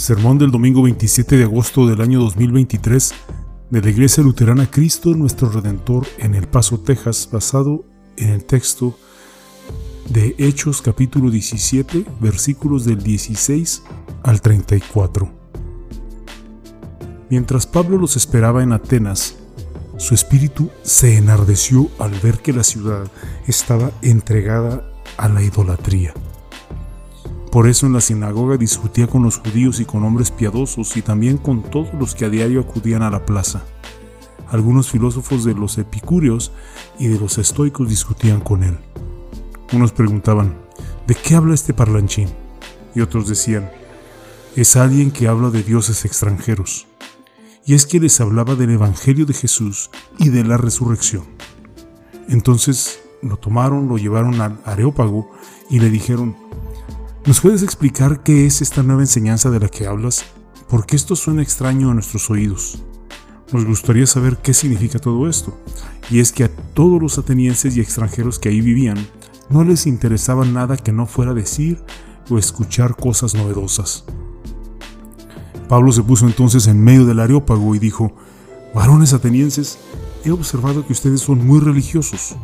Sermón del domingo 27 de agosto del año 2023 de la Iglesia Luterana Cristo nuestro Redentor en El Paso, Texas, basado en el texto de Hechos capítulo 17, versículos del 16 al 34. Mientras Pablo los esperaba en Atenas, su espíritu se enardeció al ver que la ciudad estaba entregada a la idolatría. Por eso en la sinagoga discutía con los judíos y con hombres piadosos y también con todos los que a diario acudían a la plaza. Algunos filósofos de los epicúreos y de los estoicos discutían con él. Unos preguntaban, ¿de qué habla este parlanchín? Y otros decían, es alguien que habla de dioses extranjeros. Y es que les hablaba del Evangelio de Jesús y de la resurrección. Entonces lo tomaron, lo llevaron al Areópago y le dijeron, ¿Nos puedes explicar qué es esta nueva enseñanza de la que hablas? Porque esto suena extraño a nuestros oídos. Nos gustaría saber qué significa todo esto. Y es que a todos los atenienses y extranjeros que ahí vivían no les interesaba nada que no fuera decir o escuchar cosas novedosas. Pablo se puso entonces en medio del areópago y dijo, Varones atenienses, he observado que ustedes son muy religiosos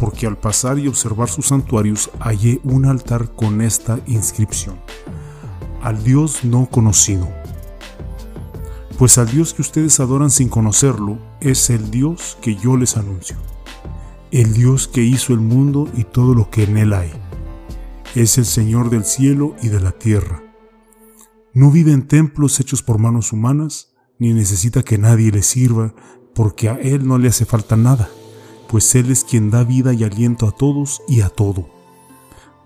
porque al pasar y observar sus santuarios hallé un altar con esta inscripción, al Dios no conocido. Pues al Dios que ustedes adoran sin conocerlo es el Dios que yo les anuncio, el Dios que hizo el mundo y todo lo que en él hay. Es el Señor del cielo y de la tierra. No vive en templos hechos por manos humanas, ni necesita que nadie le sirva, porque a Él no le hace falta nada pues Él es quien da vida y aliento a todos y a todo.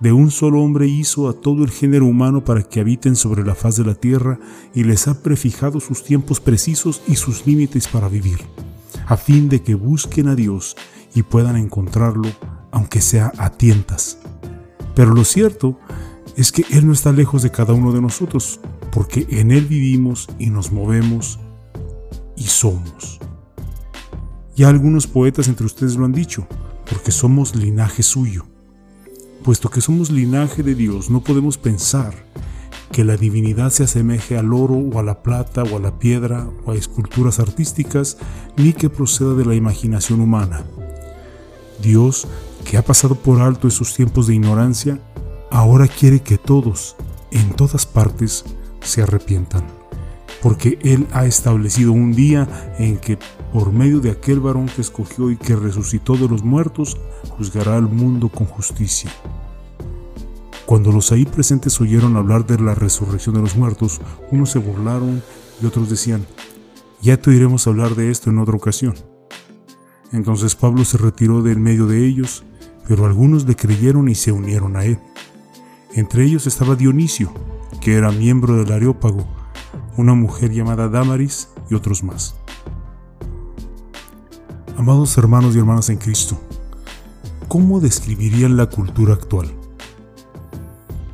De un solo hombre hizo a todo el género humano para que habiten sobre la faz de la tierra y les ha prefijado sus tiempos precisos y sus límites para vivir, a fin de que busquen a Dios y puedan encontrarlo, aunque sea a tientas. Pero lo cierto es que Él no está lejos de cada uno de nosotros, porque en Él vivimos y nos movemos y somos. Ya algunos poetas entre ustedes lo han dicho, porque somos linaje suyo. Puesto que somos linaje de Dios, no podemos pensar que la divinidad se asemeje al oro o a la plata o a la piedra o a esculturas artísticas, ni que proceda de la imaginación humana. Dios, que ha pasado por alto esos tiempos de ignorancia, ahora quiere que todos, en todas partes, se arrepientan porque Él ha establecido un día en que por medio de aquel varón que escogió y que resucitó de los muertos, juzgará al mundo con justicia. Cuando los ahí presentes oyeron hablar de la resurrección de los muertos, unos se burlaron y otros decían, ya te oiremos hablar de esto en otra ocasión. Entonces Pablo se retiró del medio de ellos, pero algunos le creyeron y se unieron a él. Entre ellos estaba Dionisio, que era miembro del Areópago, una mujer llamada Damaris y otros más. Amados hermanos y hermanas en Cristo, ¿cómo describirían la cultura actual?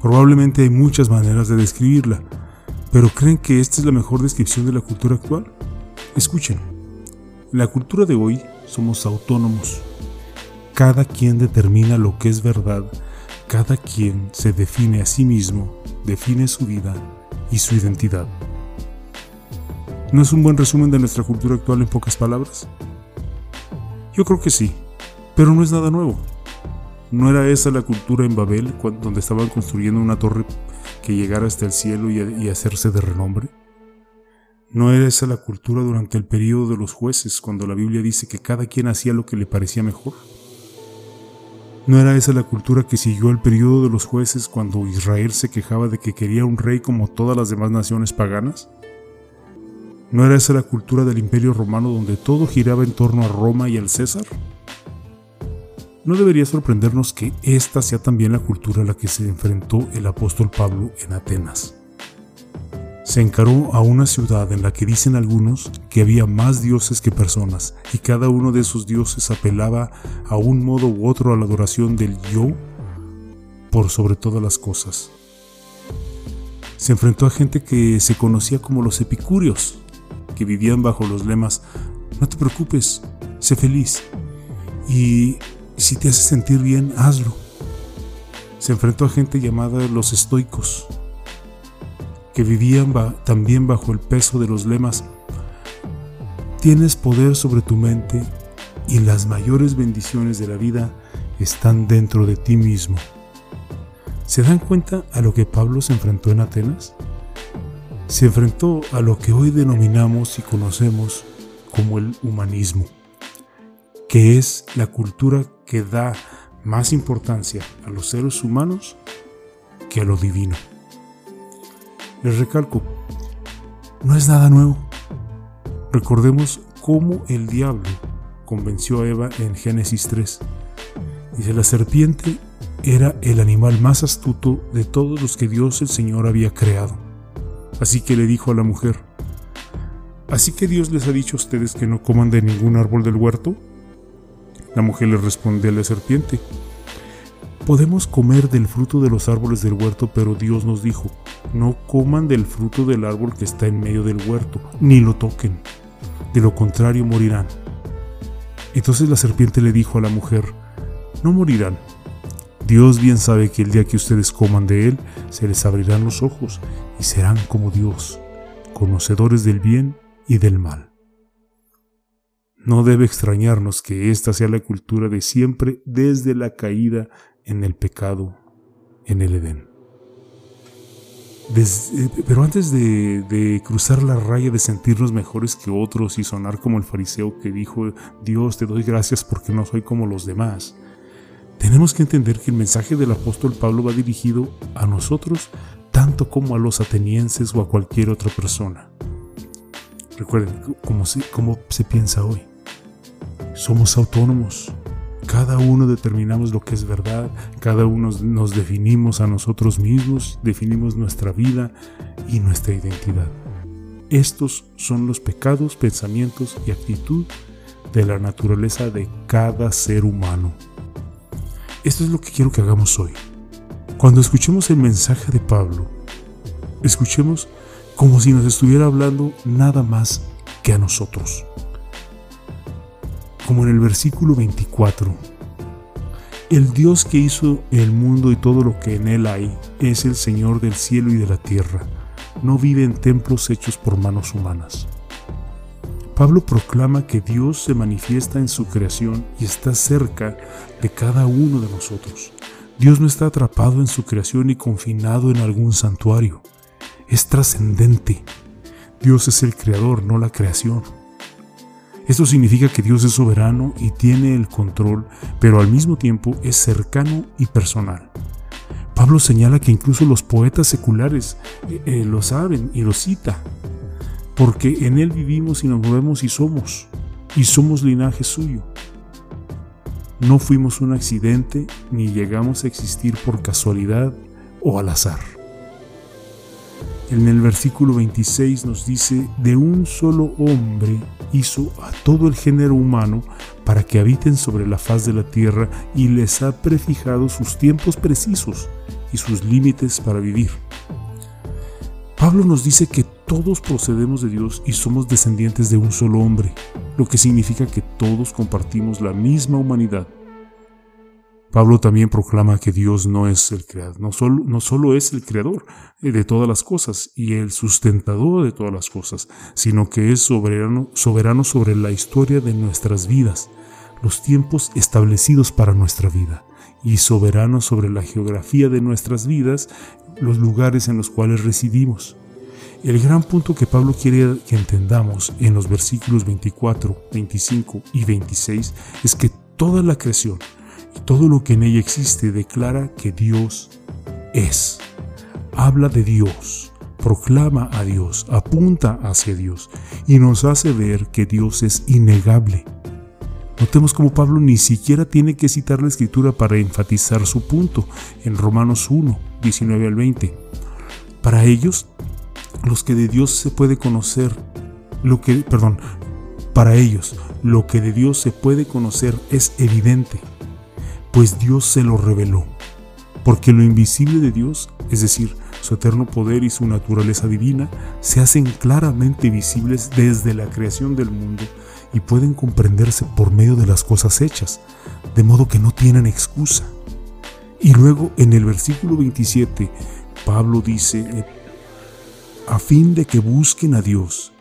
Probablemente hay muchas maneras de describirla, pero ¿creen que esta es la mejor descripción de la cultura actual? Escuchen, en la cultura de hoy somos autónomos. Cada quien determina lo que es verdad, cada quien se define a sí mismo, define su vida y su identidad. ¿No es un buen resumen de nuestra cultura actual en pocas palabras? Yo creo que sí, pero no es nada nuevo. ¿No era esa la cultura en Babel, donde estaban construyendo una torre que llegara hasta el cielo y, hacerse de renombre? ¿No era esa la cultura durante el periodo de los jueces, cuando la Biblia dice que cada quien hacía lo que le parecía mejor? ¿No era esa la cultura que siguió el periodo de los jueces cuando Israel se quejaba de que quería un rey como todas las demás naciones paganas? ¿No era esa la cultura del imperio romano donde todo giraba en torno a Roma y al César? No debería sorprendernos que esta sea también la cultura a la que se enfrentó el apóstol Pablo en Atenas. Se encaró a una ciudad en la que dicen algunos que había más dioses que personas y cada uno de esos dioses apelaba a un modo u otro a la adoración del yo por sobre todas las cosas. Se enfrentó a gente que se conocía como los epicúreos, vivían bajo los lemas, no te preocupes, sé feliz. Y si te hace sentir bien, hazlo. Se enfrentó a gente llamada los estoicos, que vivían también bajo el peso de los lemas, tienes poder sobre tu mente y las mayores bendiciones de la vida están dentro de ti mismo. ¿Se dan cuenta a lo que Pablo se enfrentó en Atenas? Se enfrentó a lo que hoy denominamos y conocemos como el humanismo, que es la cultura que da más importancia a los seres humanos que a lo divino. Les recalco, no es nada nuevo. Recordemos cómo el diablo convenció a Eva en Génesis 3. Dice, la serpiente era el animal más astuto de todos los que Dios el Señor había creado. Así que le dijo a la mujer, ¿Así que Dios les ha dicho a ustedes que no coman de ningún árbol del huerto? La mujer le respondió a la serpiente, Podemos comer del fruto de los árboles del huerto, pero Dios nos dijo, no coman del fruto del árbol que está en medio del huerto, ni lo toquen, de lo contrario morirán. Entonces la serpiente le dijo a la mujer, no morirán. Dios bien sabe que el día que ustedes coman de él, se les abrirán los ojos y serán como Dios, conocedores del bien y del mal. No debe extrañarnos que esta sea la cultura de siempre desde la caída en el pecado en el Edén. Eh, pero antes de, cruzar la raya de sentirnos mejores que otros y sonar como el fariseo que dijo, Dios te doy gracias porque no soy como los demás, tenemos que entender que el mensaje del apóstol Pablo va dirigido a nosotros tanto como a los atenienses o a cualquier otra persona. Recuerden cómo se piensa hoy. Somos autónomos, cada uno determinamos lo que es verdad, cada uno nos definimos a nosotros mismos, definimos nuestra vida y nuestra identidad. Estos son los pecados, pensamientos y actitud de la naturaleza de cada ser humano. Esto es lo que quiero que hagamos hoy. Cuando escuchemos el mensaje de Pablo, escuchemos como si nos estuviera hablando nada más que a nosotros como en el versículo 24. El Dios que hizo el mundo y todo lo que en él hay es el Señor del cielo y de la tierra. No vive en templos hechos por manos humanas. Pablo proclama que Dios se manifiesta en su creación y está cerca de cada uno de nosotros. Dios no está atrapado en su creación y confinado en algún santuario. Es trascendente. Dios es el creador, no la creación. Esto significa que Dios es soberano y tiene el control, pero al mismo tiempo es cercano y personal. Pablo señala que incluso los poetas seculares eh, eh, lo saben y lo cita, porque en Él vivimos y nos movemos y somos, y somos linaje suyo. No fuimos un accidente ni llegamos a existir por casualidad o al azar. En el versículo 26 nos dice, de un solo hombre hizo a todo el género humano para que habiten sobre la faz de la tierra y les ha prefijado sus tiempos precisos y sus límites para vivir. Pablo nos dice que todos procedemos de Dios y somos descendientes de un solo hombre, lo que significa que todos compartimos la misma humanidad Pablo también proclama que Dios no es el creador, no solo, no solo es el creador de todas las cosas y el sustentador de todas las cosas, sino que es soberano, soberano sobre la historia de nuestras vidas, los tiempos establecidos para nuestra vida, y soberano sobre la geografía de nuestras vidas, los lugares en los cuales residimos. El gran punto que Pablo quiere que entendamos en los versículos 24, 25 y 26 es que toda la creación, y todo lo que en ella existe declara que Dios es. Habla de Dios, proclama a Dios, apunta hacia Dios y nos hace ver que Dios es innegable. Notemos como Pablo ni siquiera tiene que citar la escritura para enfatizar su punto en Romanos 1, 19 al 20. Para ellos, los que de Dios se puede conocer, lo que, perdón, para ellos, lo que de Dios se puede conocer es evidente, pues Dios se lo reveló. Porque lo invisible de Dios, es decir, su eterno poder y su naturaleza divina, se hacen claramente visibles desde la creación del mundo y pueden comprenderse por medio de las cosas hechas, de modo que no tienen excusa. Y luego en el versículo 27, Pablo dice, a fin de que busquen a Dios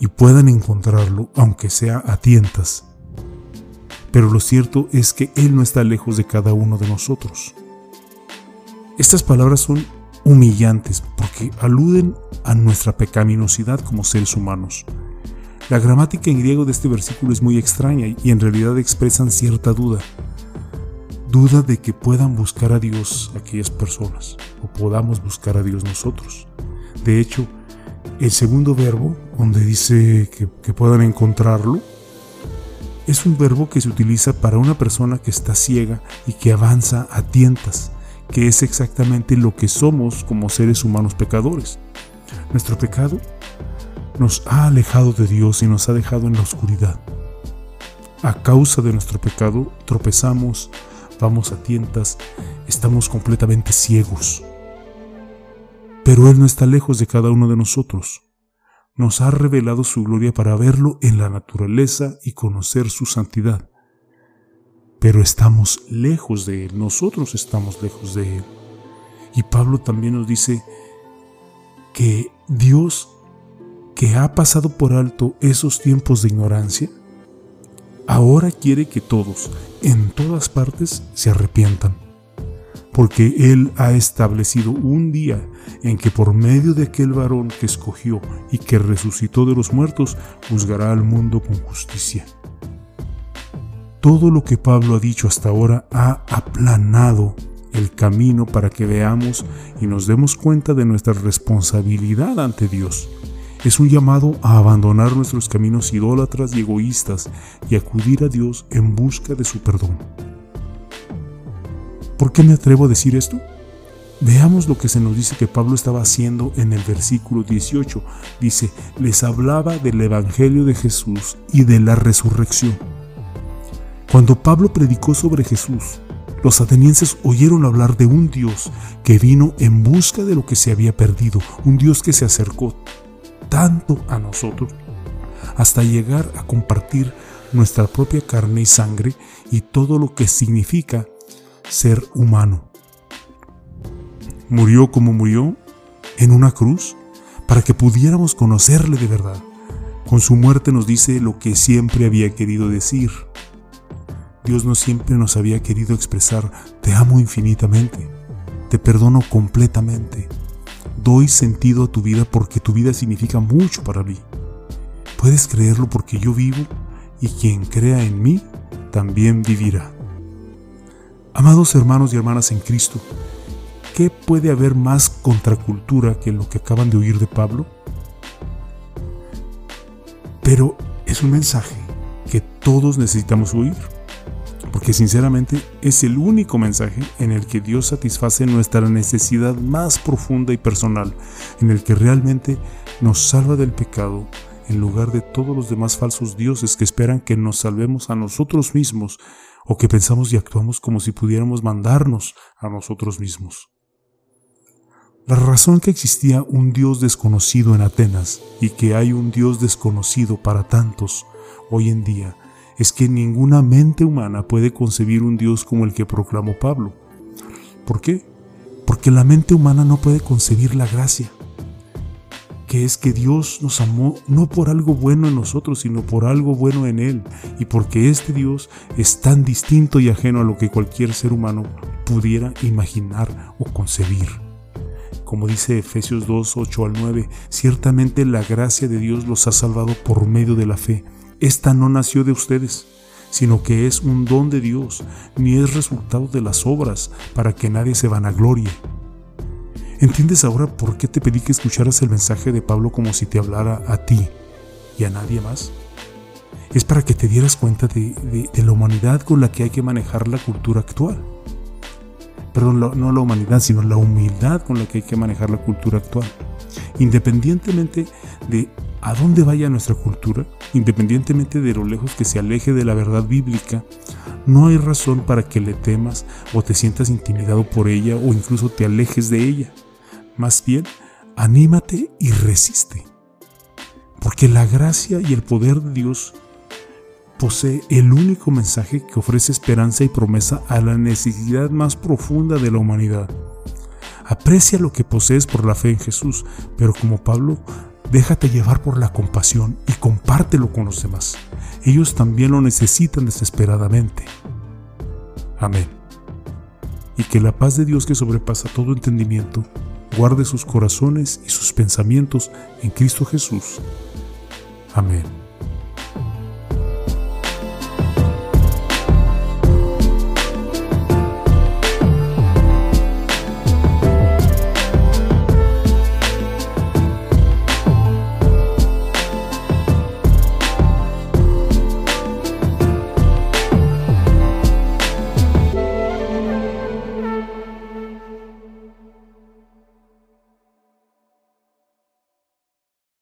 y puedan encontrarlo, aunque sea a tientas. Pero lo cierto es que Él no está lejos de cada uno de nosotros. Estas palabras son humillantes porque aluden a nuestra pecaminosidad como seres humanos. La gramática en griego de este versículo es muy extraña y en realidad expresan cierta duda. Duda de que puedan buscar a Dios aquellas personas o podamos buscar a Dios nosotros. De hecho, el segundo verbo, donde dice que, puedan encontrarlo, es un verbo que se utiliza para una persona que está ciega y que avanza a tientas, que es exactamente lo que somos como seres humanos pecadores. Nuestro pecado nos ha alejado de Dios y nos ha dejado en la oscuridad. A causa de nuestro pecado tropezamos, vamos a tientas, estamos completamente ciegos. Pero Él no está lejos de cada uno de nosotros nos ha revelado su gloria para verlo en la naturaleza y conocer su santidad. Pero estamos lejos de Él, nosotros estamos lejos de Él. Y Pablo también nos dice que Dios, que ha pasado por alto esos tiempos de ignorancia, ahora quiere que todos, en todas partes, se arrepientan porque Él ha establecido un día en que por medio de aquel varón que escogió y que resucitó de los muertos, juzgará al mundo con justicia. Todo lo que Pablo ha dicho hasta ahora ha aplanado el camino para que veamos y nos demos cuenta de nuestra responsabilidad ante Dios. Es un llamado a abandonar nuestros caminos idólatras y egoístas y acudir a Dios en busca de su perdón. ¿Por qué me atrevo a decir esto? Veamos lo que se nos dice que Pablo estaba haciendo en el versículo 18. Dice, les hablaba del Evangelio de Jesús y de la resurrección. Cuando Pablo predicó sobre Jesús, los atenienses oyeron hablar de un Dios que vino en busca de lo que se había perdido, un Dios que se acercó tanto a nosotros hasta llegar a compartir nuestra propia carne y sangre y todo lo que significa ser humano. Murió como murió en una cruz para que pudiéramos conocerle de verdad. Con su muerte nos dice lo que siempre había querido decir. Dios no siempre nos había querido expresar, te amo infinitamente, te perdono completamente, doy sentido a tu vida porque tu vida significa mucho para mí. Puedes creerlo porque yo vivo y quien crea en mí también vivirá. Amados hermanos y hermanas en Cristo, ¿qué puede haber más contracultura que lo que acaban de oír de Pablo? Pero es un mensaje que todos necesitamos oír, porque sinceramente es el único mensaje en el que Dios satisface nuestra necesidad más profunda y personal, en el que realmente nos salva del pecado en lugar de todos los demás falsos dioses que esperan que nos salvemos a nosotros mismos o que pensamos y actuamos como si pudiéramos mandarnos a nosotros mismos. La razón que existía un Dios desconocido en Atenas y que hay un Dios desconocido para tantos hoy en día es que ninguna mente humana puede concebir un Dios como el que proclamó Pablo. ¿Por qué? Porque la mente humana no puede concebir la gracia, que es que Dios nos amó no por algo bueno en nosotros, sino por algo bueno en Él, y porque este Dios es tan distinto y ajeno a lo que cualquier ser humano pudiera imaginar o concebir. Como dice Efesios 2, 8 al 9, ciertamente la gracia de Dios los ha salvado por medio de la fe. Esta no nació de ustedes, sino que es un don de Dios, ni es resultado de las obras, para que nadie se vanaglorie ¿Entiendes ahora por qué te pedí que escucharas el mensaje de Pablo como si te hablara a ti y a nadie más? Es para que te dieras cuenta de, la humanidad con la que hay que manejar la cultura actual. Perdón, no la humanidad, sino la humildad con la que hay que manejar la cultura actual. Independientemente de a dónde vaya nuestra cultura, independientemente de lo lejos que se aleje de la verdad bíblica, no hay razón para que le temas o te sientas intimidado por ella o incluso te alejes de ella. Más bien, anímate y resiste. Porque la gracia y el poder de Dios posee el único mensaje que ofrece esperanza y promesa a la necesidad más profunda de la humanidad. Aprecia lo que posees por la fe en Jesús, pero como Pablo, déjate llevar por la compasión y compártelo con los demás. Ellos también lo necesitan desesperadamente. Amén. Y que la paz de Dios que sobrepasa todo entendimiento, guarde sus corazones y sus pensamientos en Cristo Jesús. Amén.